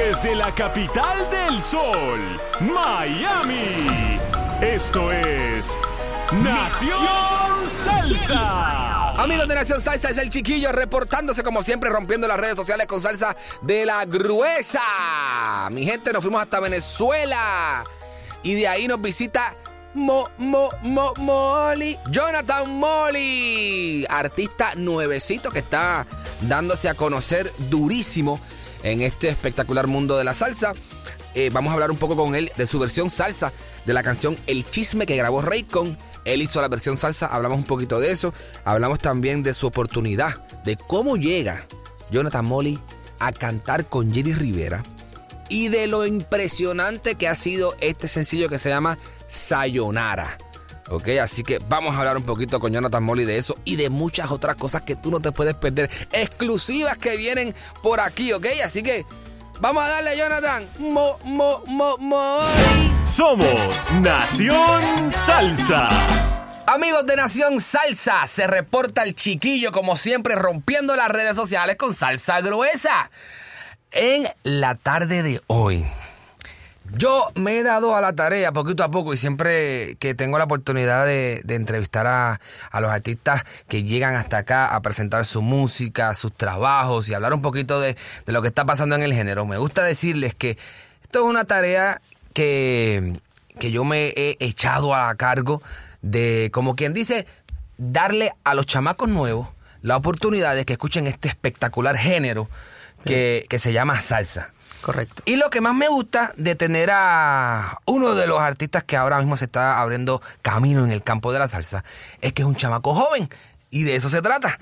Desde la capital del sol, Miami. Esto es Nación Salsa. Amigos de Nación Salsa, es el chiquillo reportándose como siempre, rompiendo las redes sociales con salsa de la gruesa. Mi gente, nos fuimos hasta Venezuela y de ahí nos visita Mo, Mo, Mo, Molly. Jonathan Molly, artista nuevecito que está dándose a conocer durísimo en este espectacular mundo de la salsa. Eh, vamos a hablar un poco con él de su versión salsa de la canción El Chisme que grabó Raycon. Él hizo la versión salsa, hablamos un poquito de eso. Hablamos también de su oportunidad, de cómo llega Jonathan Molly a cantar con Jenny Rivera y de lo impresionante que ha sido este sencillo que se llama Sayonara. Ok, así que vamos a hablar un poquito con Jonathan Molly de eso y de muchas otras cosas que tú no te puedes perder, exclusivas que vienen por aquí, ok. Así que vamos a darle, Jonathan. Mo, mo, mo, Molly. Somos Nación Salsa. Amigos de Nación Salsa, se reporta el chiquillo como siempre rompiendo las redes sociales con salsa gruesa. En la tarde de hoy, yo me he dado a la tarea poquito a poco y siempre que tengo la oportunidad de, de entrevistar a, a, los artistas que llegan hasta acá a presentar su música, sus trabajos y hablar un poquito de, de lo que está pasando en el género, me gusta decirles que esto es una tarea que, que yo me he echado a cargo de, como quien dice, darle a los chamacos nuevos la oportunidad de que escuchen este espectacular género que, que se llama salsa. Correcto. Y lo que más me gusta de tener a uno de los artistas que ahora mismo se está abriendo camino en el campo de la salsa es que es un chamaco joven. Y de eso se trata.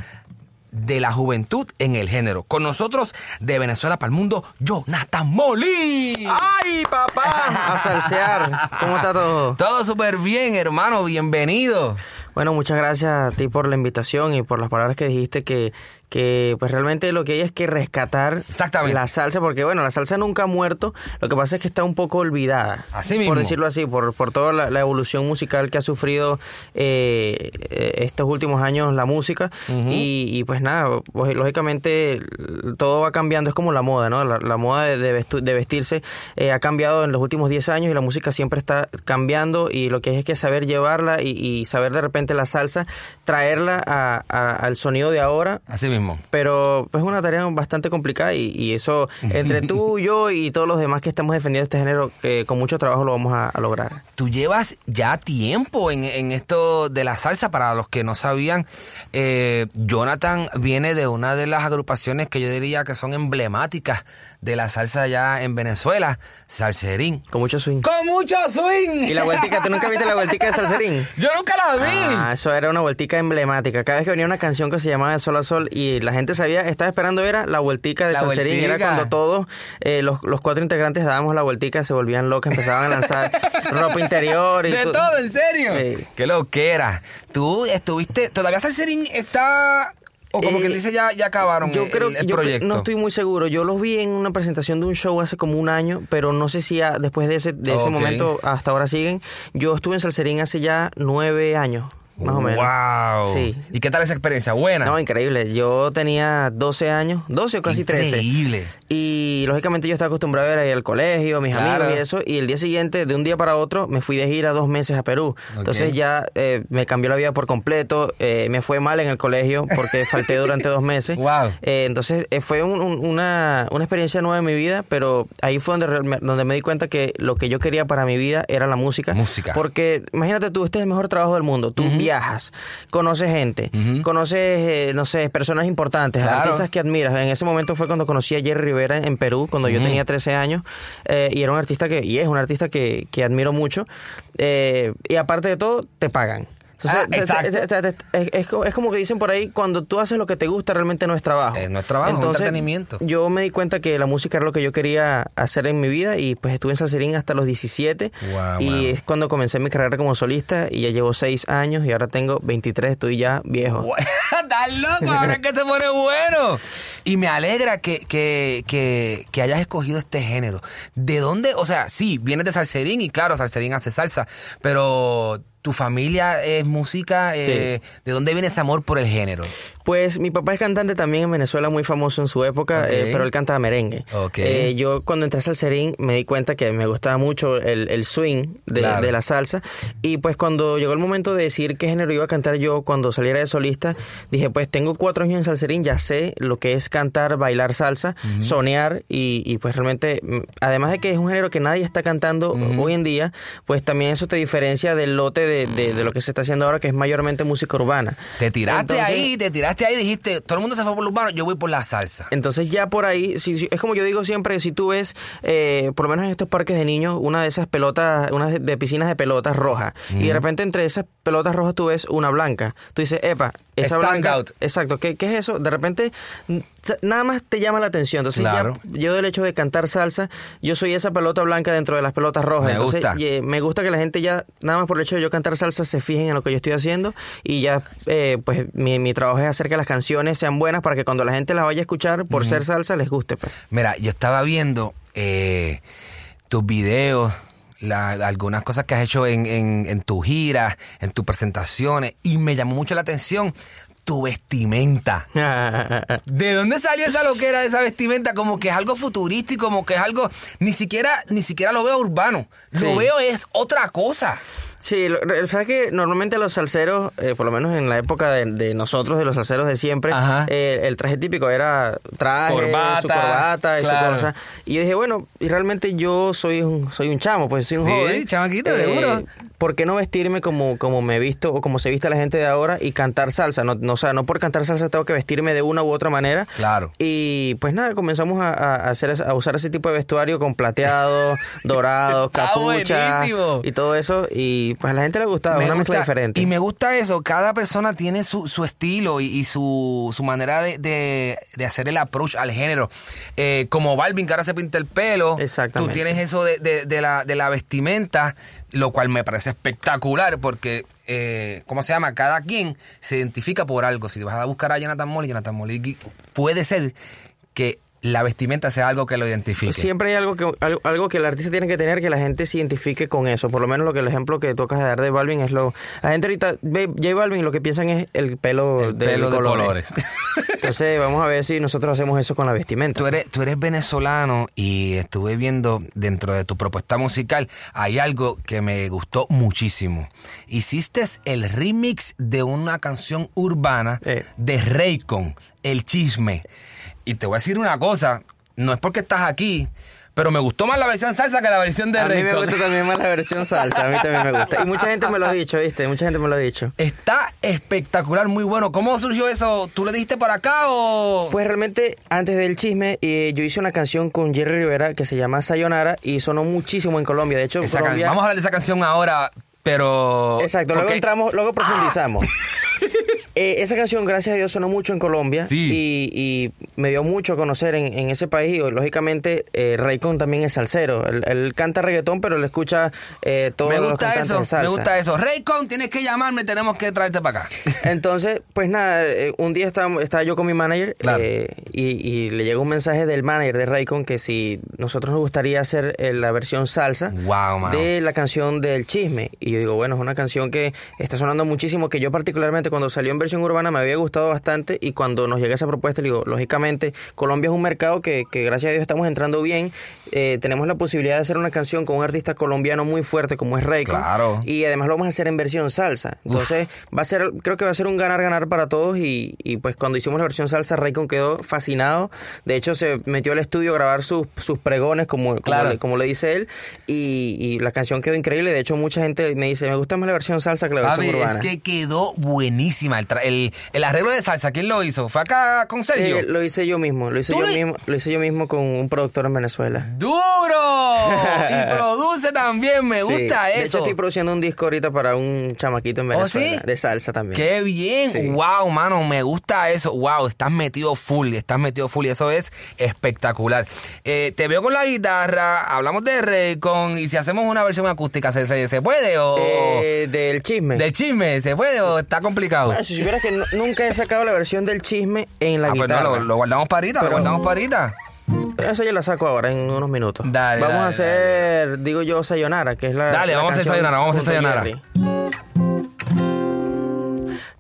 De la juventud en el género. Con nosotros, de Venezuela para el mundo, Jonathan Molly. ¡Ay, papá! A salsear. ¿Cómo está todo? Todo súper bien, hermano. Bienvenido. Bueno, muchas gracias a ti por la invitación y por las palabras que dijiste que, que pues realmente lo que hay es que rescatar la salsa, porque bueno, la salsa nunca ha muerto, lo que pasa es que está un poco olvidada. Así mismo. Por decirlo así, por, por toda la, la evolución musical que ha sufrido eh, estos últimos años la música. Uh -huh. y, y, pues nada, pues, lógicamente todo va cambiando, es como la moda, ¿no? La, la moda de, de, vestu, de vestirse eh, ha cambiado en los últimos 10 años y la música siempre está cambiando y lo que hay es que saber llevarla y, y saber de repente la salsa, traerla a, a, al sonido de ahora. Así mismo. Pero pues, es una tarea bastante complicada y, y eso, entre tú, yo y todos los demás que estamos defendiendo este género, que con mucho trabajo lo vamos a, a lograr. Tú llevas ya tiempo en, en, esto de la salsa, para los que no sabían, eh, Jonathan viene de una de las agrupaciones que yo diría que son emblemáticas de la salsa allá en Venezuela, Salserín. Con mucho swing. ¡Con mucho swing! ¿Y la vueltica? ¿Tú nunca viste la vueltica de Salserín? Yo nunca la vi. Ah, eso era una vueltica emblemática. Cada vez que venía una canción que se llamaba De Sol a Sol y la gente sabía, estaba esperando, era la vueltica de la Salserín. Vueltica. Era cuando todos eh, los, los, cuatro integrantes dábamos la vueltica, se volvían locos, empezaban a lanzar ropa interior. Y ¿De todo, en serio? Sí. ¡Qué lo que era! Tú estuviste, todavía Salserín está O como Eh, que dice, ya, ya acabaron Yo creo el yo proyecto. no estoy muy seguro. Yo los vi en una presentación de un show hace como un año, pero no sé si a- después de ese, de ese momento hasta ahora siguen. Yo estuve en Salserín hace ya nueve años, más o menos. ¡Wow! Sí. ¿Y qué tal esa experiencia? ¿Buena? No, increíble. Yo tenía 12 años, 12 o casi 13. Increíble. Y lógicamente yo estaba acostumbrado a ir al colegio, mis Claro. amigos y eso. Y el día siguiente, de un día para otro, me fui de gira dos meses a Perú. Entonces ya eh, me cambió la vida por completo. eh, me fue mal en el colegio porque falté durante dos meses. Wow. Eh, entonces fue un- un- una, una experiencia nueva en mi vida, pero ahí fue donde, donde me di cuenta que lo que yo quería para mi vida era la música. Música. Porque imagínate tú, este es el mejor trabajo del mundo. Tú viajas, conoces gente, conoces, eh, no sé, personas importantes, Claro. artistas que admiras. En ese momento fue cuando conocí a Jerry Rivera en Perú, cuando yo tenía 13 años, eh, y era un artista que, y es un artista que, que admiro mucho. eh, y aparte de todo, te pagan. Te- te- te- te- te- es, es co- es como que dicen por ahí, cuando tú haces lo que te gusta, realmente no es trabajo. Eh, no es trabajo, es entretenimiento. Yo me di cuenta que la música era lo que yo quería hacer en mi vida y pues estuve en Salserín hasta los 17 Wow, y wow. es cuando comencé mi carrera como solista y ya llevo 6 años y ahora tengo 23, estoy ya viejo. ¡Estás loco! Ahora es que se pone bueno. Y me alegra que, que, que, que hayas escogido este género. ¿De dónde? O sea, sí, vienes de Salserín y claro, Salserín hace salsa, pero tu familia es música. eh, ¿De dónde viene ese amor por el género? Pues mi papá es cantante también en Venezuela, muy famoso en su época, eh, pero él canta merengue. Ok. Eh, yo cuando entré a Salserín me di cuenta que me gustaba mucho el, el swing de, Claro. de la salsa y pues cuando llegó el momento de decir qué género iba a cantar yo cuando saliera de solista, dije pues tengo cuatro años en Salserín, ya sé lo que es cantar, bailar salsa, sonear y, y, pues realmente, mm, además de que es un género que nadie está cantando hoy en día, pues también eso te diferencia del lote de, de- de lo que se está haciendo ahora que es mayormente música urbana. Te tiraste Entonces- ahí, te tiraste ahí, dijiste, todo el mundo se fue por lo urbano, yo voy por la salsa. Entonces ya por ahí, si- si- es como yo digo siempre, si tú ves, eh, por lo menos en estos parques de niños, una de esas pelotas, una de, de piscinas de pelotas rojas, y de repente entre esas pelotas rojas tú ves una blanca, tú dices, epa, esa Stand blanca, out. exacto, ¿qué, qué es eso? De repente nada más te llama la atención, entonces Claro. ya yo del hecho de cantar salsa, yo soy esa pelota blanca dentro de las pelotas rojas, Me entonces gusta. me gusta que la gente ya, nada más por el hecho de yo cantar salsa, se fijen en lo que yo estoy haciendo y ya, eh, pues mi, mi trabajo es hacer que las canciones sean buenas para que cuando la gente las vaya a escuchar por ser salsa les guste. pues. Mira, yo estaba viendo eh, tus videos, la- algunas cosas que has hecho en, en, en tu gira, en tus presentaciones, y me llamó mucho la atención tu vestimenta. ¿De dónde salió esa loquera de esa vestimenta? Como que es algo futurístico, como que es algo. Ni siquiera, ni siquiera lo veo urbano. Lo Sí. veo es otra cosa. Sí, lo- sabes que normalmente los salseros, eh, por lo menos en la época de, de nosotros, de los salseros de siempre, eh, el traje típico era traje, Corbata, su corbata y claro. su cosa. Y yo dije, bueno, y realmente yo soy un, soy un chamo, pues soy un Sí, joven. Eh, chamaquito, seguro. ¿Por qué no vestirme como, como me he visto o como se viste la gente de ahora y cantar salsa? No, no, o sea, no por cantar salsa tengo que vestirme de una u otra manera. Claro. Y pues nada, comenzamos a, a hacer, a usar ese tipo de vestuario con plateado, dorado, Está capucha y todo eso. Y pues a la gente le gustaba, una mezcla diferente. Y me gusta eso. Cada persona tiene su, su estilo y, y su, su manera de, de- de hacer el approach al género. Eh, como Balvin, que ahora se pinta el pelo. Exactamente. Tú tienes eso de, de- de la, de la vestimenta, lo cual me parece espectacular porque, eh, ¿cómo se llama? Cada quien se identifica por algo. Si vas a buscar a Jonathan Molly, Jonathan Molly puede ser que la vestimenta sea algo que lo identifique. Siempre hay algo que algo, algo que el artista tiene que tener que la gente se identifique con eso. Por lo menos lo que el ejemplo que tú acabas de dar de Balvin es lo. La gente ahorita ve J Balvin y lo que piensan es el pelo, El de, pelo de colores. Entonces vamos a ver si nosotros hacemos eso con la vestimenta. Tú eres, tú eres venezolano y estuve viendo dentro de tu propuesta musical, hay algo que me gustó muchísimo. Hiciste el remix de una canción urbana Eh. de Raycon, El Chisme. Y te voy a decir una cosa, no es porque estás aquí, pero me gustó más la versión salsa que la versión de a mí me gusta también más la versión salsa, a mí también me gusta. Y mucha gente me lo ha dicho, ¿viste? Mucha gente me lo ha dicho. Está espectacular, muy bueno. ¿Cómo surgió eso? ¿Tú le dijiste para acá o...? Pues realmente, antes del chisme, eh, yo hice una canción con Jerry Rivera que se llama Sayonara y sonó muchísimo en Colombia. De hecho, can-. Vamos a hablar de esa canción ahora, pero... Exacto, luego entramos, luego profundizamos. Eh, esa canción, gracias a Dios, sonó mucho en Colombia Sí. y, y me dio mucho a conocer en, en ese país. Y lógicamente, eh, Raycon también es salsero. Él, él canta reggaetón, pero le escucha eh, todos Me los gusta cantantes eso, de salsa. me gusta eso. Raycon, tienes que llamarme, tenemos que traerte para acá. Entonces, pues nada, eh, un día estaba, estaba yo con mi manager Claro. eh, y, y le llegó un mensaje del manager de Raycon que si nosotros nos gustaría hacer eh, la versión salsa Wow, de la canción del chisme. Y yo digo, bueno, es una canción que está sonando muchísimo, que yo particularmente cuando salió en versión urbana me había gustado bastante y cuando nos llega esa propuesta, le digo, lógicamente, Colombia es un mercado que, que gracias a Dios estamos entrando bien. Eh, tenemos la posibilidad de hacer una canción con un artista colombiano muy fuerte como es Raycon. Claro. Y además lo vamos a hacer en versión salsa. Entonces, va a ser, creo que va a ser un ganar-ganar para todos. Y, y, pues cuando hicimos la versión salsa, Raycon quedó fascinado. De hecho, se metió al estudio a grabar sus, sus pregones, como, como Claro. le, como le dice él. Y, y la canción quedó increíble. De hecho, mucha gente me dice, me gusta más la versión salsa que la versión Papi, urbana. es que quedó buenísima. El, tra- el, el arreglo de salsa, ¿quién lo hizo? ¿Fue acá con Sergio? Eh, lo hice yo mismo, lo hice ¿Tú yo lo- mismo, lo hice yo mismo con un productor en Venezuela. ¡Duro! y produce también, me Sí. gusta De hecho, eso. estoy produciendo un disco ahorita para un chamaquito en ¿Oh, Venezuela, sí? de salsa también. Qué bien, wow, mano, me gusta eso, wow, estás metido full, estás metido full y eso es espectacular. Eh, te veo con la guitarra, hablamos de Raycon y si hacemos una versión acústica, ¿se, se, se puede o Eh, del chisme. del chisme, se puede o está complicado? Bueno, si supieras que nu- nunca he sacado la versión del chisme en la Ah, pues no, guitarra. lo, lo guardamos para ahorita, lo Pero- guardamos para ahorita. Esa yo la saco ahora en unos minutos. Dale, vamos dale, a hacer, digo yo, Sayonara, que es la. Dale, la vamos a hacer Sayonara, vamos a hacer Sayonara. Jerry.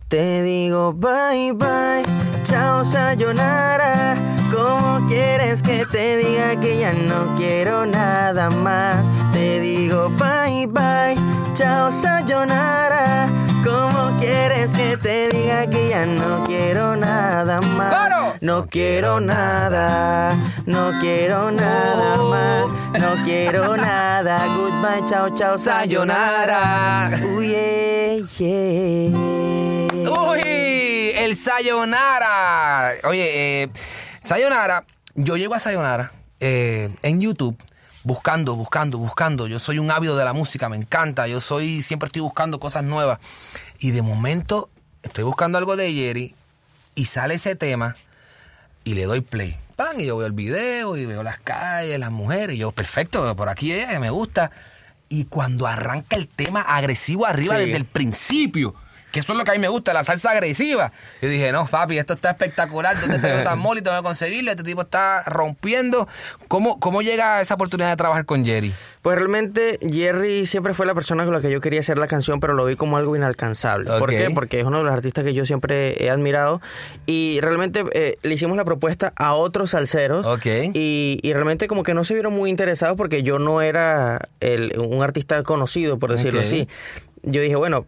Te digo bye bye, chao sayonara. ¿Cómo quieres que te diga que ya no quiero nada más? Te digo bye bye, chao sayonara. ¿Cómo quieres que te diga que ya no quiero nada más? ¡Claro! No quiero nada, no quiero nada Oh. más, no quiero nada. Goodbye, chao, chao, sayonara. Uy, yeah, yeah. Uy, el Sayonara. Oye, eh, Sayonara, yo llego a Sayonara eh, en YouTube buscando, buscando, buscando. Yo soy un ávido de la música, me encanta. Yo soy, siempre estoy buscando cosas nuevas. Y de momento estoy buscando algo de Jerry y sale ese tema y le doy play. Pan, y yo veo el video y veo las calles, las mujeres. Y yo, perfecto, por aquí es, me gusta. Y cuando arranca el tema agresivo arriba Sí. desde el principio, que eso es lo que a mí me gusta, la salsa agresiva. Yo dije, no, papi, esto está espectacular. ¿Dónde está tan moli? Tengo que conseguirlo. Este tipo está rompiendo. ¿Cómo, ¿Cómo llega esa oportunidad de trabajar con Jerry? Pues realmente Jerry siempre fue la persona con la que yo quería hacer la canción, pero lo vi como algo inalcanzable. ¿Por qué? Porque es uno de los artistas que yo siempre he admirado y realmente eh, le hicimos la propuesta a otros salseros y, y realmente como que no se vieron muy interesados porque yo no era el- un artista conocido, por decirlo así. Yo dije, bueno,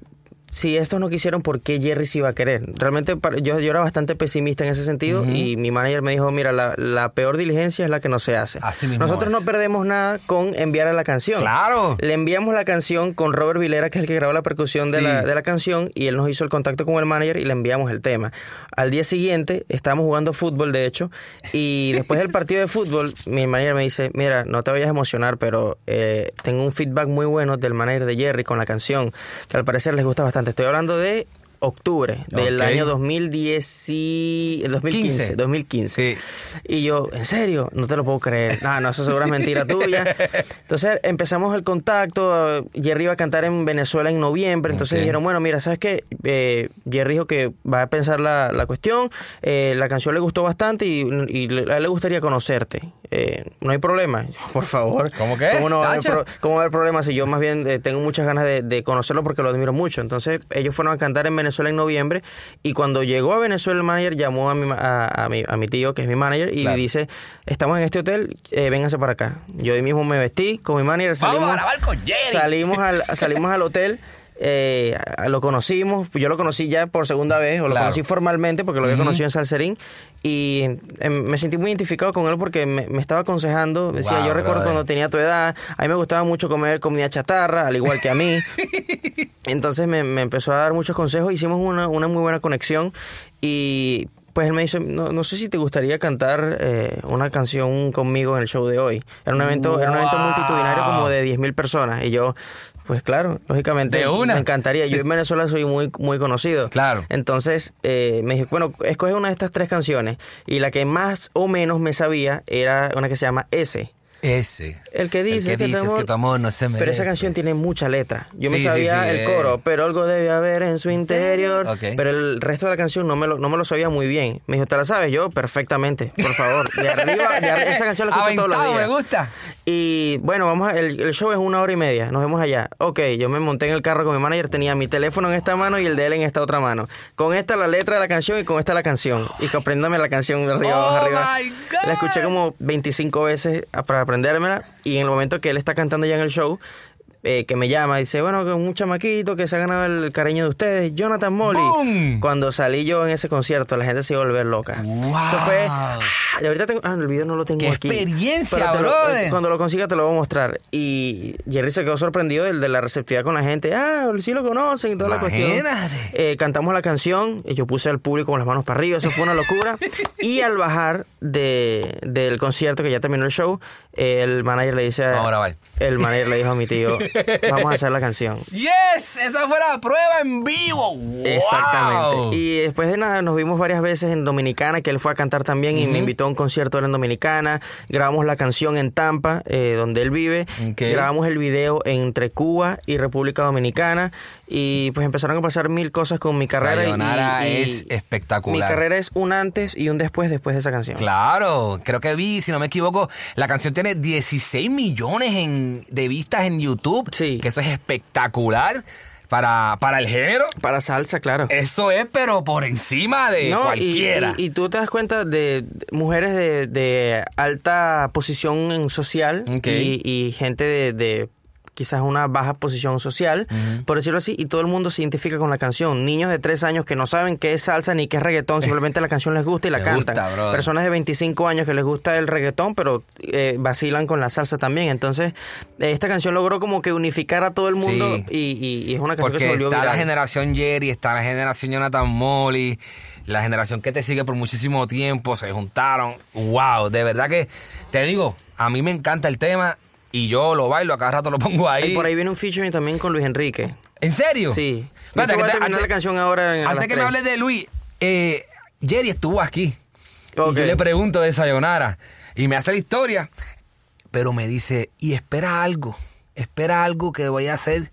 si estos no quisieron, ¿por qué Jerry sí iba a querer? Realmente yo, yo era bastante pesimista en ese sentido y mi manager me dijo, mira, la, la peor diligencia es la que no se hace. Así mismo Nosotros es. no perdemos nada con enviar la canción. Claro. Le enviamos la canción con Robert Vilera, que es el que grabó la percusión de, Sí. la, de la canción, y él nos hizo el contacto con el manager y le enviamos el tema. Al día siguiente, estábamos jugando fútbol, de hecho, y después del partido de fútbol, mi manager me dice, mira, no te vayas a emocionar, pero eh, tengo un feedback muy bueno del manager de Jerry con la canción, que al parecer les gusta bastante. Estoy hablando de octubre del año 2010 y- 2015, 15. 2015. Sí. Y yo, en serio, no te lo puedo creer. No, no, eso seguro es mentira tuya. Entonces empezamos el contacto. Jerry iba a cantar en Venezuela en noviembre. Entonces dijeron, bueno, mira, ¿sabes qué? Eh, Jerry dijo que va a pensar la, la cuestión. eh, la canción le gustó bastante y, y a él le gustaría conocerte. Eh, no hay problema. Por favor. ¿Cómo qué? ¿Cómo no va a haber, Tacho. pro- cómo va a haber problema si yo más bien eh, tengo muchas ganas de, de conocerlo porque lo admiro mucho? Entonces ellos fueron a cantar en Venezuela en noviembre y cuando llegó a Venezuela el manager llamó a mi, a, a mi, a mi tío que es mi manager y Claro. le dice, estamos en este hotel, eh, vénganse para acá. Yo ahí mismo me vestí con mi manager, Vamos salimos, a grabar con Jerry. salimos, al, salimos al hotel. Eh, lo conocimos, yo lo conocí ya por segunda vez, o lo conocí formalmente porque lo había Ujú. conocido en Salserín y em, me sentí muy identificado con él porque me, me estaba aconsejando, decía, Wow, yo recuerdo brother. cuando tenía tu edad, a mí me gustaba mucho comer comida chatarra, al igual que a mí. Entonces me, me empezó a dar muchos consejos, hicimos una, una muy buena conexión y pues él me dice, no, no sé si te gustaría cantar eh, una canción conmigo en el show de hoy. Era un evento, era un evento multitudinario como de 10.000 mil personas. Y yo, pues claro, lógicamente De una. me encantaría. Yo en Venezuela soy muy, muy conocido. Claro. Entonces eh, me dije, bueno, escoge una de estas tres canciones. Y la que más o menos me sabía era una que se llama S. Ese. El que dice El que dices que tu amor no se Pero esa merece. canción tiene mucha letra. Yo me Sí, sabía sí, el eh. coro, pero algo debe haber en su interior. Pero el resto de la canción no me, lo, no me lo sabía muy bien. Me dijo, ¿te la sabes? Yo, perfectamente, por favor. De arriba, de arri- esa canción la escucho todos los Aventado, días. me gusta. Y bueno, vamos a- el, el show es una hora y media. Nos vemos allá. Ok, yo me monté en el carro con mi manager. Tenía mi teléfono en esta mano y el de él en esta otra mano. Con esta la letra de la canción y con esta la canción. Y que apréndame la canción de arriba, Oh, abajo, arriba. my God. La escuché como 25 veces a- para aprendérmela. Y en el momento que él está cantando ya en el show, eh, que me llama, dice, bueno, que un chamaquito que se ha ganado el cariño de ustedes, Jonathan Molly. Cuando salí yo en ese concierto, la gente se iba a volver loca. ¡Wow! Eso fue... ah, y ahorita tengo... Ah, el video no lo tengo ¡Qué aquí. experiencia, Pero te lo- brother! cuando lo consiga te lo voy a mostrar. Y Jerry se quedó sorprendido del de la receptividad con la gente. Ah, sí lo conocen y toda la cuestión. Eh, cantamos la canción y yo puse al público con las manos para arriba. Eso fue una locura. y al bajar de, del concierto, que ya terminó el show, eh, el manager le dice... a- Vamos a grabar. El manager le dijo a mi tío, vamos a hacer la canción. Yes, esa fue la prueba en vivo. Wow. Exactamente. Y después de nada nos vimos varias veces en Dominicana, que él fue a cantar también y me invitó a un concierto en Dominicana. Grabamos la canción en Tampa, eh, donde él vive. Grabamos el video entre Cuba y República Dominicana. Y pues empezaron a pasar mil cosas con mi carrera. y- Sayonara y- es espectacular. Mi carrera es un antes y un después después de esa canción. Claro, creo que vi, si no me equivoco, la canción tiene 16 millones en- de vistas en YouTube. Sí. Que eso es espectacular para, para el género. Para salsa, claro. Eso es, pero por encima de No, cualquiera. Y, y tú te das cuenta de mujeres de, de alta posición en social y, y gente de, de quizás una baja posición social, por decirlo así, y todo el mundo se identifica con la canción. Niños de tres años que no saben qué es salsa ni qué es reggaetón, simplemente la canción les gusta y la cantan. gusta. Personas de 25 años que les gusta el reggaetón, pero eh, vacilan con la salsa también. Entonces, esta canción logró como que unificar a todo el mundo Sí. y, y- y es una canción que se volvió está la generación Jerry, está la generación Jonathan Molly, la generación que te sigue por muchísimo tiempo, se juntaron. Wow, de verdad que te digo, a mí me encanta el tema y yo lo bailo, a cada rato lo pongo ahí. Y por ahí viene un featuring también con Luis Enrique. ¿En serio? Sí. Espérate, Yo te voy que te- terminar la canción ahora en- Antes que me tres. hables de Luis, eh, Jerry estuvo aquí. Y yo le pregunto de Sayonara. Y me hace la historia. Pero me dice, y espera algo. Espera algo que voy a hacer.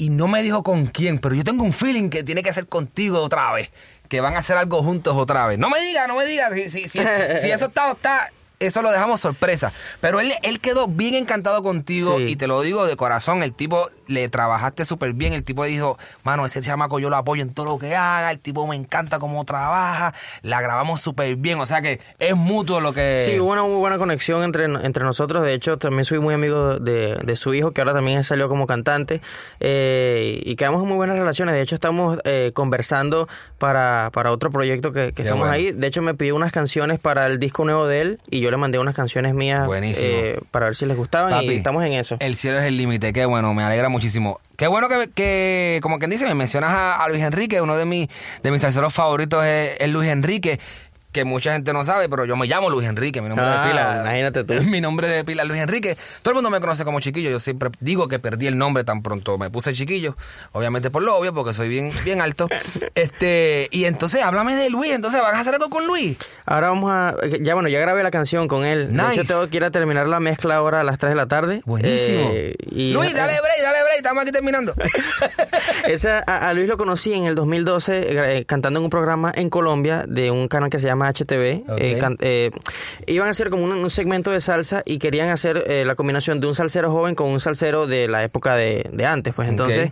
Y no me dijo con quién, pero yo tengo un feeling que tiene que ser contigo otra vez. Que van a hacer algo juntos otra vez. No me diga, no me diga. Si, si, si, si eso está, está, eso lo dejamos sorpresa. Pero él, él quedó bien encantado contigo Sí. y te lo digo de corazón. El tipo le trabajaste súper bien. El tipo dijo, mano, ese chamaco yo lo apoyo en todo lo que haga. El tipo me encanta cómo trabaja. La grabamos súper bien. O sea que es mutuo lo que... Sí, hubo una muy buena conexión entre, entre nosotros. De hecho, también soy muy amigo de, de su hijo, que ahora también salió como cantante. Eh, y quedamos en muy buenas relaciones. De hecho, estamos eh, conversando para, para otro proyecto que, estamos bueno. ahí. De hecho, me pidió unas canciones para el disco nuevo de él y yo le mandé unas canciones mías eh, para ver si les gustaban Papi, y estamos en eso. El cielo es el límite, qué bueno, me alegra muchísimo. Qué bueno que, que como quien dice, me mencionas a, Luis Enrique, uno de mis, de mis salseros favoritos es, es Luis Enrique. Que mucha gente no sabe, pero yo me llamo Luis Enrique, mi nombre Ah, de pila. imagínate tú. Mi nombre de pila Luis Enrique. Todo el mundo me conoce como chiquillo. Yo siempre digo que perdí el nombre tan pronto me puse chiquillo. Obviamente por lo obvio, porque soy bien, bien alto. Este, y entonces háblame de Luis. Entonces, ¿vas a hacer algo con Luis? Ahora vamos a. Ya bueno, ya grabé la canción con él. De Nice. hecho, tengo que ir a terminar la mezcla ahora a las 3 de la tarde. Buenísimo. Eh, y- Luis, dale break, dale break. Estamos aquí terminando. Esa, a, a Luis lo conocí en el 2012 eh, cantando en un programa en Colombia de un canal que se llama HTV. Eh, can- eh, iban a hacer como un, un segmento de salsa y querían hacer eh, la combinación de un salsero joven con un salsero de la época de, de antes. Pues entonces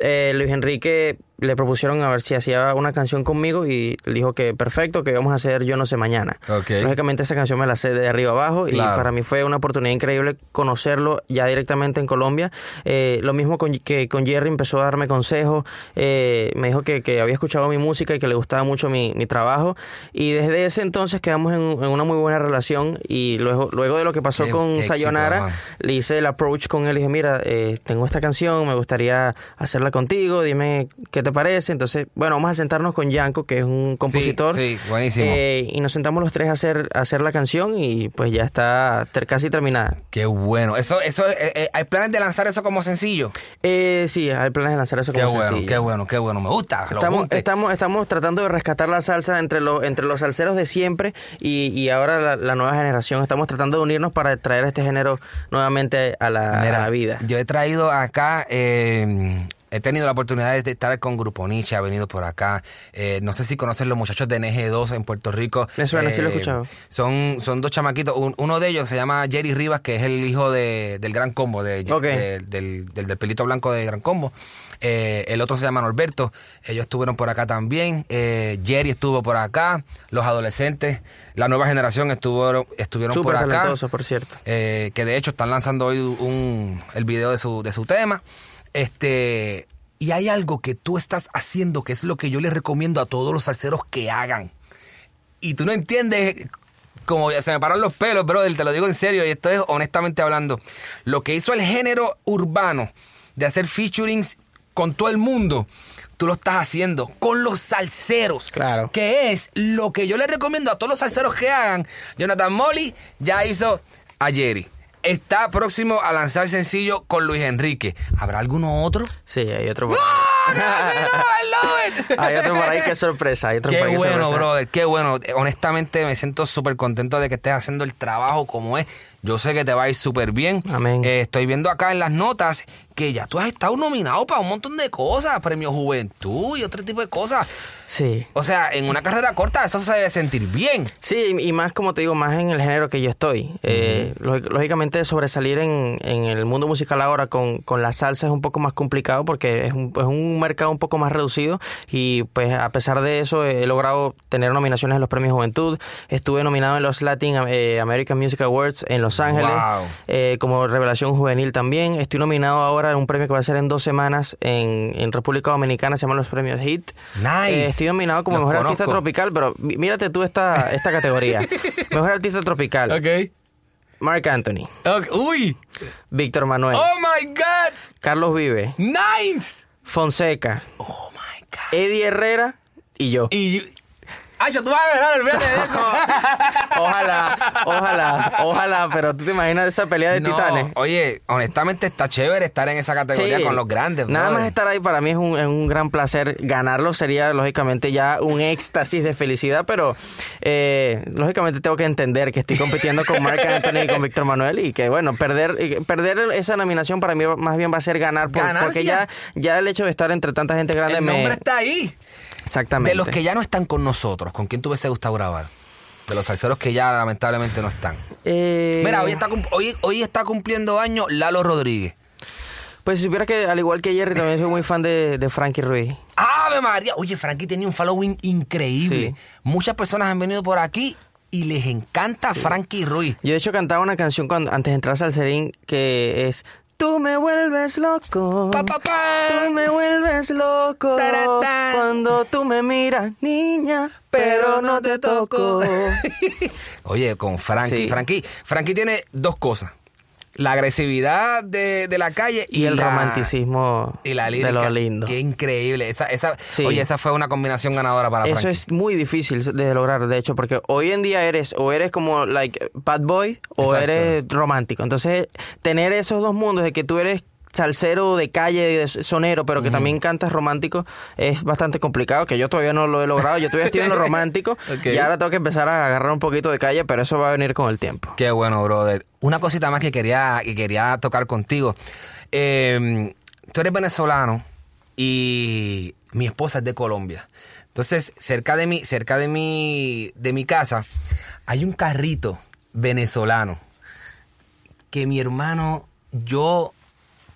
eh, Luis Enrique le propusieron a ver si hacía una canción conmigo y él dijo que perfecto, que vamos a hacer Yo no sé mañana. Ok. Lógicamente esa canción me la sé de arriba abajo y para mí fue una oportunidad increíble conocerlo ya directamente en Colombia. Eh, lo mismo con, que con Jerry empezó a darme consejos, eh, me dijo que, que había escuchado mi música y que le gustaba mucho mi, mi trabajo y desde ese entonces quedamos en, en una muy buena relación y luego, luego de lo que pasó Qué con éxito, Sayonara, le hice el approach con él y dije, mira, eh, tengo esta canción, me gustaría hacerla contigo, dime qué te parece. Entonces, bueno, vamos a sentarnos con Yanko, que es un compositor. sí, buenísimo. Eh, y nos sentamos los tres a hacer, a hacer la canción y pues ya está ter- casi terminada. Qué bueno. Eso, eso, eh, eh, ¿hay planes de lanzar eso como sencillo? Eh, sí, hay planes de lanzar eso Qué como bueno, sencillo. qué bueno, qué bueno. Me gusta. Estamos, estamos, estamos tratando de rescatar la salsa entre, los entre los salseros de siempre y, y ahora la, la nueva generación. Estamos tratando de unirnos para traer este género nuevamente a la, a Mira, la vida. Yo he traído acá, eh, he tenido la oportunidad de estar con Grupo Nietzsche, ha venido por acá. Eh, no sé si conocen los muchachos de NG2 en Puerto Rico. Me suena, sí lo he Eh, escuchado. Son, son dos chamaquitos. Un- uno de ellos se llama Jerry Rivas, que es el hijo de- del Gran Combo, de, del, del, del pelito blanco de Gran Combo. Eh, el otro se llama Norberto. Ellos estuvieron por acá también. Eh, Jerry estuvo por acá. Los adolescentes, la nueva generación estuvo, estuvieron por acá. por cierto. Eh, que de hecho están lanzando hoy un, el video de su, de su tema. Este, y hay algo que tú estás haciendo que es lo que yo les recomiendo a todos los salseros que hagan. Y tú no entiendes, como ya se me paran los pelos, brother, te lo digo en serio, y esto es honestamente hablando. Lo que hizo el género urbano de hacer featurings con todo el mundo, tú lo estás haciendo con los salseros. Claro. Que es lo que yo les recomiendo a todos los salseros que hagan. Jonathan Molly ya hizo a Jerry. Está próximo a lanzar sencillo con Luis Enrique. ¿Habrá alguno otro? Sí, hay otro por ¡Oh, no, no, it! Hay otro por ahí que sorpresa. Hay otro por Qué ahí que bueno, sorpresa. brother, qué bueno. Honestamente me siento súper contento de que estés haciendo el trabajo como es. Yo sé que te va a ir súper bien. Amén. Eh, estoy viendo acá en las notas que ya tú has estado nominado para un montón de cosas, premio Juventud y otro tipo de cosas. Sí. O sea, en una carrera corta eso se debe sentir bien. Sí, y más como te digo, más en el género que yo estoy. Eh, lógic- lógicamente sobresalir en, en el mundo musical ahora con, con la salsa es un poco más complicado porque es un, es un mercado un poco más reducido y pues a pesar de eso he logrado tener nominaciones en los premios Juventud. Estuve nominado en los Latin eh, American Music Awards en Los Ángeles Wow. eh, como revelación juvenil también. Estoy nominado ahora en un premio que va a ser en dos semanas en, en República Dominicana, se llaman los premios HIT. Nice. Eh, estoy nominado como Los mejor artista tropical, pero mí- mírate tú esta, esta categoría. mejor artista tropical. Mark Anthony, Ok. Uy. Víctor Manuel, Oh my God. Carlos Vive, Nice. Fonseca, Oh my God. Eddie Herrera y yo. Y yo- Ay, tú vas a ganar, olvídate de eso. Ojalá, ojalá, ojalá, pero tú te imaginas esa pelea de No, titanes. Oye, honestamente está chévere estar en esa categoría Sí. con los grandes. Nada brother. más estar ahí para mí es un, es un gran placer. Ganarlo sería, lógicamente, ya un éxtasis de felicidad, pero eh, lógicamente tengo que entender que estoy compitiendo con Marc Anthony y con Víctor Manuel y que, bueno, perder eh, perder esa nominación para mí más bien va a ser ganar por- porque ya, ya el hecho de estar entre tanta gente grande El me... nombre está ahí. Exactamente. De los que ya no están con nosotros, ¿con quién te hubiese gustado grabar? De los salseros que ya lamentablemente no están. Eh, Mira, hoy está, hoy, hoy está cumpliendo años Lalo Rodríguez. Pues si supiera que, al igual que Jerry, también soy muy fan de, de Frankie Ruiz. ¡Ave María! Oye, Frankie tenía un following increíble. Sí. Muchas personas han venido por aquí y les encanta Frankie Ruiz. Yo de hecho cantaba una canción cuando, antes de entrar al Serín que es Tú me vuelves loco. Pa, pa, pa. Tú me vuelves loco. Taratán. Cuando tú me miras, niña, pero no te toco. Oye, con Frankie. Sí. Frankie. Frankie tiene dos cosas. La agresividad de, de la calle y, Y el la- romanticismo y la de lo lindo. Qué increíble. Esa, esa, Sí. Oye, esa fue una combinación ganadora para Eso Frankie. es muy difícil de lograr, de hecho, porque hoy en día eres o eres como like bad boy o Exacto. eres romántico. Entonces, tener esos dos mundos de que tú eres salsero de calle y de sonero, pero que también cantas romántico, es bastante complicado, que yo todavía no lo he logrado. Yo todavía estoy en lo romántico y ahora tengo que empezar a agarrar un poquito de calle, pero eso va a venir con el tiempo. Qué bueno, brother. Una cosita más que quería, que quería tocar contigo. Eh, tú eres venezolano y mi esposa es de Colombia. Entonces, cerca de mi, cerca de mi, de mi casa, hay un carrito venezolano que mi hermano, yo,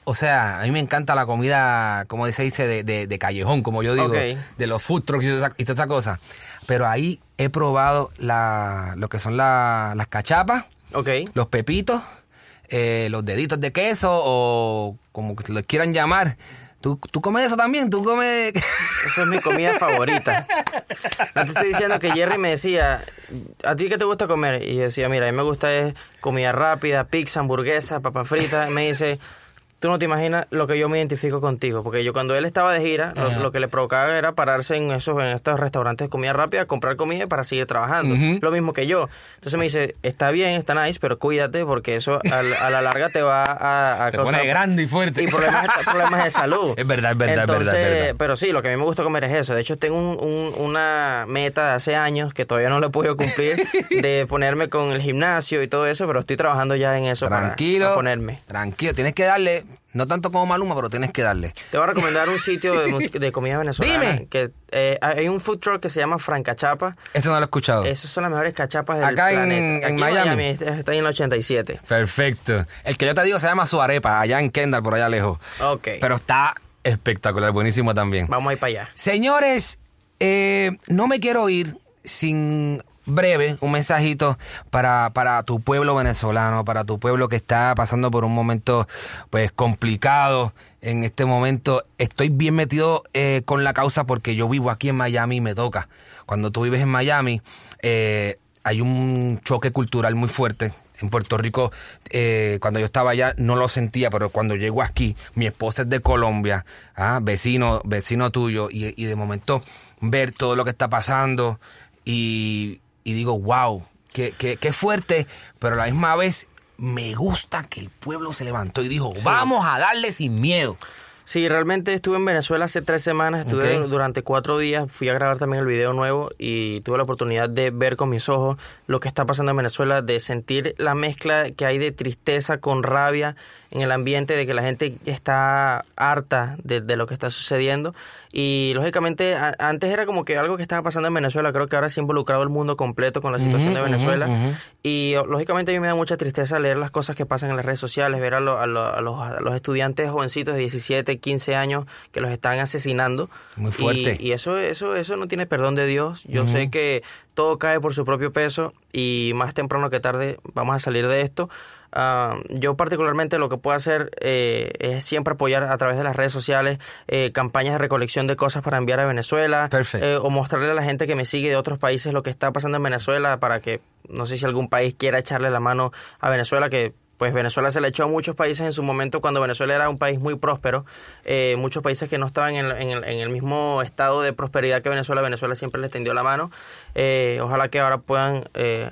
o sea, a mí me encanta la comida, como se dice, de, de- de callejón, como yo digo, de los food trucks y toda esa, y toda esa cosa. Pero ahí he probado la, lo que son la- las cachapas, Ok. los pepitos, eh, los deditos de queso o como que lo quieran llamar. ¿Tú, tú comes eso también? ¿Tú comes...? Esa es mi comida favorita. No te estoy diciendo que Jerry me decía, ¿a ti qué te gusta comer? Y decía, mira, a mí me gusta es comida rápida, pizza, hamburguesa, papa frita. Y me dice, tú no te imaginas lo que yo me identifico contigo. Porque yo cuando él estaba de gira, lo, lo que le provocaba era pararse en esos en estos restaurantes de comida rápida, comprar comida para seguir trabajando. Lo mismo que yo. Entonces me dice, está bien, está nice, pero cuídate porque eso a, la- a la larga te va a, a Te causar... pone grande y fuerte. Y problemas, problemas de salud. Es verdad, es verdad, es verdad, es verdad. pero sí, lo que a mí me gusta comer es eso. De hecho, tengo un- un- una meta de hace años que todavía no lo he podido cumplir de ponerme con el gimnasio y todo eso, pero estoy trabajando ya en eso para- Tranquilo. para ponerme. Tranquilo. Tienes que darle, no tanto como Maluma, pero tienes que darle. Te voy a recomendar un sitio de, música- de comida venezolana. Dime. Que, eh, hay un food truck que se llama Francachapa. Eso no lo he escuchado. Esas son las mejores cachapas del Acá en- planeta. en Aquí Miami. Está ahí en el 87. Perfecto. El que yo te digo se llama su arepa, allá en Kendall, por allá lejos. Ok. Pero está espectacular, buenísimo también. Vamos a ir para allá. Señores, eh, no me quiero ir sin breve un mensajito para, para tu pueblo venezolano, para tu pueblo que está pasando por un momento pues complicado. En este momento estoy bien metido eh, con la causa porque yo vivo aquí en Miami y me toca. Cuando tú vives en Miami eh, hay un choque cultural muy fuerte. En Puerto Rico, eh, cuando yo estaba allá, no lo sentía, pero cuando llego aquí, mi esposa es de Colombia, ah, vecino, vecino tuyo, y, y de momento ver todo lo que está pasando y, y digo, wow, qué, qué, qué fuerte, pero a la misma vez me gusta que el pueblo se levantó y dijo, vamos a darle sin miedo. Sí, realmente estuve en Venezuela hace tres semanas, estuve durante cuatro días, fui a grabar también el video nuevo y tuve la oportunidad de ver con mis ojos lo que está pasando en Venezuela, de sentir la mezcla que hay de tristeza con rabia en el ambiente, de que la gente está harta de, de lo que está sucediendo y lógicamente antes era como que algo que estaba pasando en Venezuela, creo que ahora se ha involucrado el mundo completo con la situación de Venezuela y lógicamente a mí me da mucha tristeza leer las cosas que pasan en las redes sociales, ver a, lo- a lo- a los, a los estudiantes jovencitos de 17, 15 años que los están asesinando. Muy fuerte. Y, y eso, eso, eso no tiene perdón de Dios. Yo sé que todo cae por su propio peso y más temprano que tarde vamos a salir de esto. Ah, yo particularmente lo que puedo hacer eh, es siempre apoyar a través de las redes sociales eh, campañas de recolección de cosas para enviar a Venezuela eh, o mostrarle a la gente que me sigue de otros países lo que está pasando en Venezuela para que no sé si algún país quiera echarle la mano a Venezuela que pues Venezuela se le echó a muchos países en su momento cuando Venezuela era un país muy próspero, eh, muchos países que no estaban en, el- en el, en el mismo estado de prosperidad que Venezuela, Venezuela siempre les tendió la mano. Eh, ojalá que ahora puedan eh,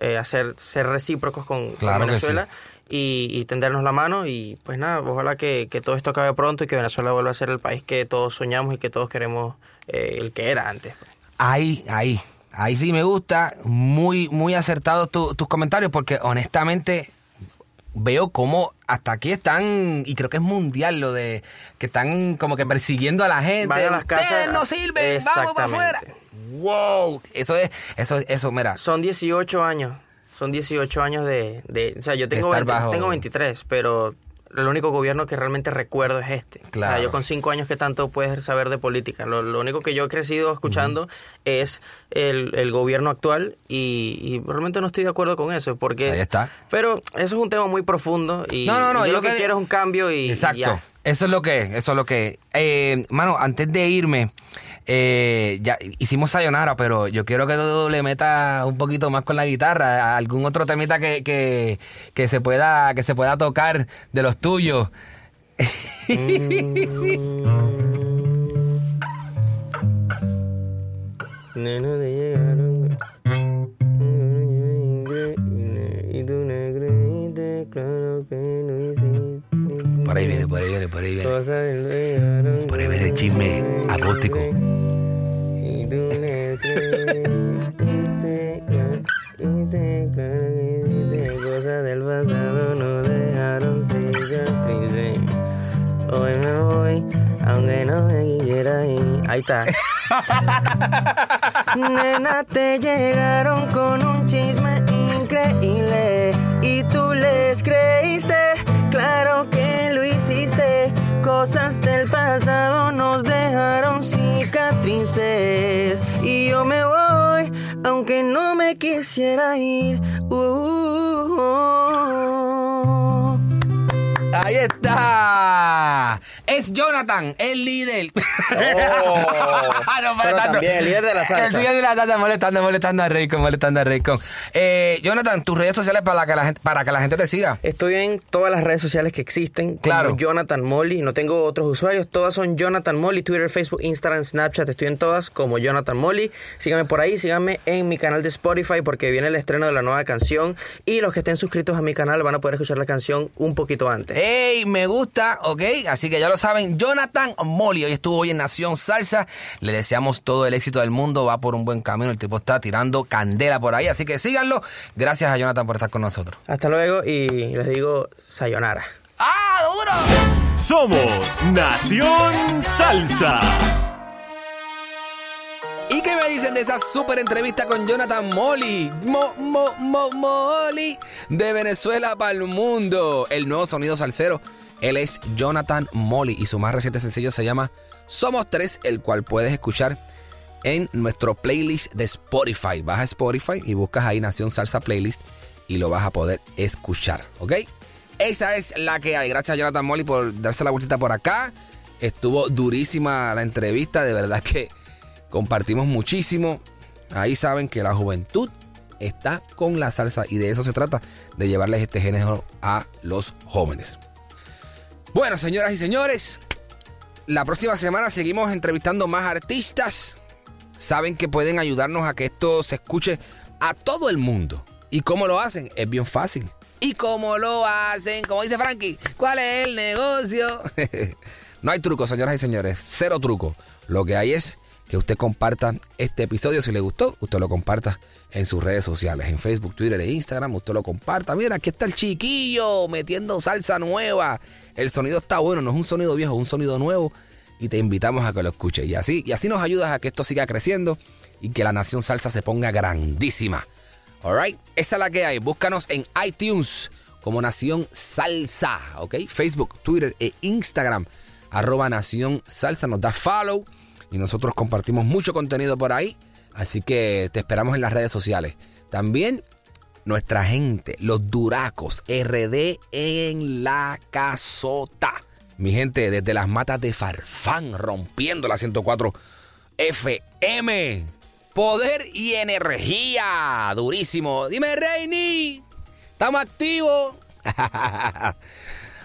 eh, hacer ser recíprocos con, Claro Venezuela y, y tendernos la mano y pues nada, ojalá que, que todo esto acabe pronto y que Venezuela vuelva a ser el país que todos soñamos y que todos queremos, eh, el que era antes. Ahí, ahí. Ahí sí me gusta. Muy, muy acertados tu- tus comentarios porque honestamente veo cómo hasta aquí están, y creo que es mundial lo de que están como que persiguiendo a la gente. Van a las Ustedes casas- no sirven, vamos para afuera. Wow, eso es, eso, eso, mira. Son 18 años. Son 18 años de... de- o sea, yo tengo, estar 20 bajo- tengo 23, pero el único gobierno que realmente recuerdo es este. O sea, Claro. yo con 5 años que tanto puedes saber de política. Lo, lo único que yo he crecido escuchando es el, el gobierno actual y, y realmente no estoy de acuerdo con eso. Porque, Ahí está. Pero eso es un tema muy profundo y No, no, no, yo, lo que quiero es un cambio y, y Exacto. ya. Eso es lo que es, eso es lo que es. Eh, mano, antes de irme, eh, ya hicimos Sayonara, pero yo quiero que tú le metas un poquito más con la guitarra, algún otro temita que, que, que se pueda, que se pueda tocar de los tuyos. Por ahí viene, por ahí viene, por ahí viene. Por ahí viene el chisme acústico. Cosas del pasado no dejaron. Hoy me voy, aunque no me quisiera ir. Ahí está. Nena, te llegaron con un chisme increíble y tú les creíste, claro que lo hiciste. Cosas del pasado nos dejaron cicatrices y yo me voy, aunque no me quisiera ir. Uh, Ahí está. Es Jonathan, el líder. No, Oh. Pero molestando. también el líder de la salsa. El líder de la salsa, molestando, molestando a Raycon, molestando a Raycon. Eh, Jonathan, tus redes sociales para que la gente, para que la gente te siga. Estoy en todas las redes sociales que existen. como Claro. Jonathan Molly. No tengo otros usuarios. Todas son Jonathan Molly. Twitter, Facebook, Instagram, Snapchat. Estoy en todas como Jonathan Molly. Síganme por ahí. Síganme en mi canal de Spotify porque viene el estreno de la nueva canción. Y los que estén suscritos a mi canal van a poder escuchar la canción un poquito antes. ¡Ey! Me gusta, ¿ok? Así que ya lo saben, Jonathan Molly hoy estuvo hoy en Nación Salsa. Le deseamos todo el éxito del mundo, va por un buen camino. El tipo está tirando candela por ahí, así que síganlo. Gracias a Jonathan por estar con nosotros. Hasta luego y les digo sayonara. ¡Ah, duro! Somos Nación Salsa. ¿Y qué me dicen de esa súper entrevista con Jonathan Molly? Mo, mo, mo, Molly. De Venezuela para el mundo. El nuevo sonido salsero. Él es Jonathan Molly y su más reciente sencillo se llama Somos Tres, el cual puedes escuchar en nuestro playlist de Spotify. Vas a Spotify y buscas ahí Nación Salsa Playlist y lo vas a poder escuchar, ¿ok? Esa es la que hay. Gracias a Jonathan Molly por darse la vueltita por acá. Estuvo durísima la entrevista, de verdad que compartimos muchísimo. Ahí saben que la juventud está con la salsa y de eso se trata, de llevarles este género a los jóvenes. Bueno, señoras y señores, la próxima semana seguimos entrevistando más artistas. Saben que pueden ayudarnos a que esto se escuche a todo el mundo. ¿Y cómo lo hacen? Es bien fácil. ¿Y cómo lo hacen? Como dice Frankie, ¿cuál es el negocio? no hay truco, señoras y señores. Cero truco. Lo que hay es que usted comparta este episodio. Si le gustó, usted lo comparta en sus redes sociales, en Facebook, Twitter e Instagram. Usted lo comparta. Mira, aquí está el chiquillo metiendo salsa nueva. El sonido está bueno, no es un sonido viejo, es un sonido nuevo. Y te invitamos a que lo escuches. Y así, y así nos ayudas a que esto siga creciendo y que la Nación Salsa se ponga grandísima. Alright, esa es la que hay. Búscanos en iTunes como Nación Salsa, ¿ok? Facebook, Twitter e Instagram, arroba Nación Salsa. Nos da follow y nosotros compartimos mucho contenido por ahí. Así que te esperamos en las redes sociales. También nuestra gente, los Duracos, RD en la casota. Mi gente, desde las matas de Farfán, rompiendo la 104 FM. Poder y energía. Durísimo. Dime, Reini. Estamos activos.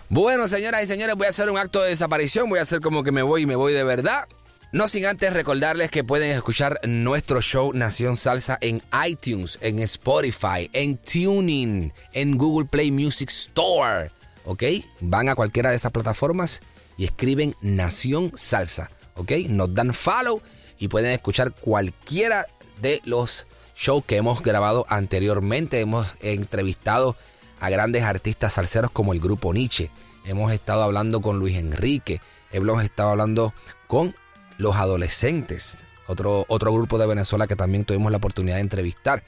bueno, señoras y señores, voy a hacer un acto de desaparición. Voy a hacer como que me voy y me voy de verdad. No sin antes recordarles que pueden escuchar nuestro show Nación Salsa en iTunes, en Spotify, en Tuning, en Google Play Music Store. ¿Ok? Van a cualquiera de esas plataformas y escriben Nación Salsa. ¿Ok? Nos dan follow y pueden escuchar cualquiera de los shows que hemos grabado anteriormente. Hemos entrevistado a grandes artistas salseros como el grupo Nietzsche. Hemos estado hablando con Luis Enrique. Hemos estado hablando con los adolescentes. Otro, otro grupo de Venezuela que también tuvimos la oportunidad de entrevistar.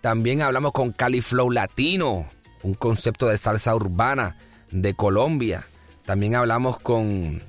También hablamos con Cali Flow Latino, un concepto de salsa urbana de Colombia. También hablamos con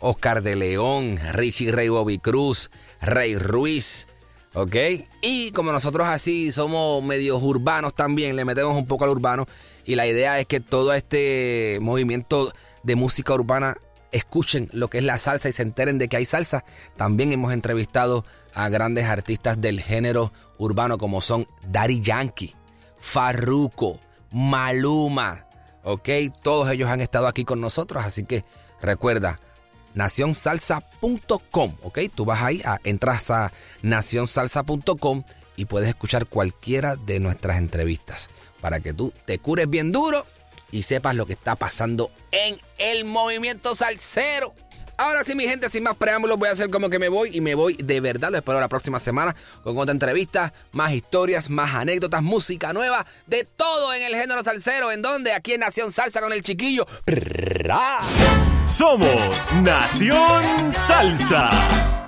Oscar de León, Richie Rey Bobby Cruz, Rey Ruiz. ¿Ok? Y como nosotros así somos medios urbanos también, le metemos un poco al urbano Y la idea es que todo este movimiento de música urbana escuchen lo que es la salsa y se enteren de que hay salsa. También hemos entrevistado a grandes artistas del género urbano como son Daddy Yankee, Farruko, Maluma, ¿ok? Todos ellos han estado aquí con nosotros, así que recuerda, nacionsalsa.com, ¿ok? Tú vas ahí, entras a nacionsalsa.com y puedes escuchar cualquiera de nuestras entrevistas para que tú te cures bien duro y sepas lo que está pasando en el movimiento salsero. Ahora sí, mi gente, sin más preámbulos, voy a hacer como que me voy y me voy de verdad. Lo espero la próxima semana con otra entrevista, más historias, más anécdotas, música nueva, de todo en el género salsero. ¿En donde Aquí en Nación Salsa con el chiquillo. Somos Nación Salsa.